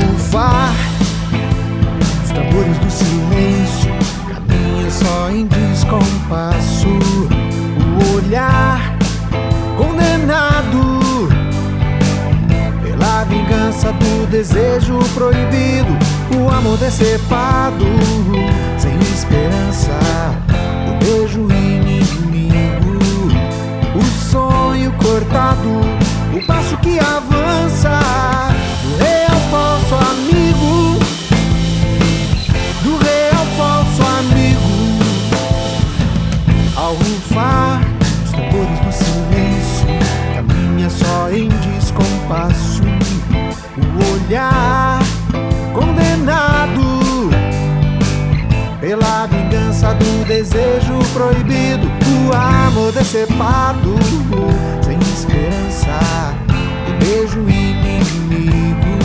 bufar Os tambores do silêncio Caminha só em descompasso. O olhar condenado Pela vingança do desejo proibido. O amor decepado Sem esperança O beijo inimigo. O sonho cortado O passo que a ao rufar. Os tambores do silêncio, caminha só em descompasso. O olhar condenado pela vingança do desejo proibido, o amor decepado, sem esperança, o beijo inimigo,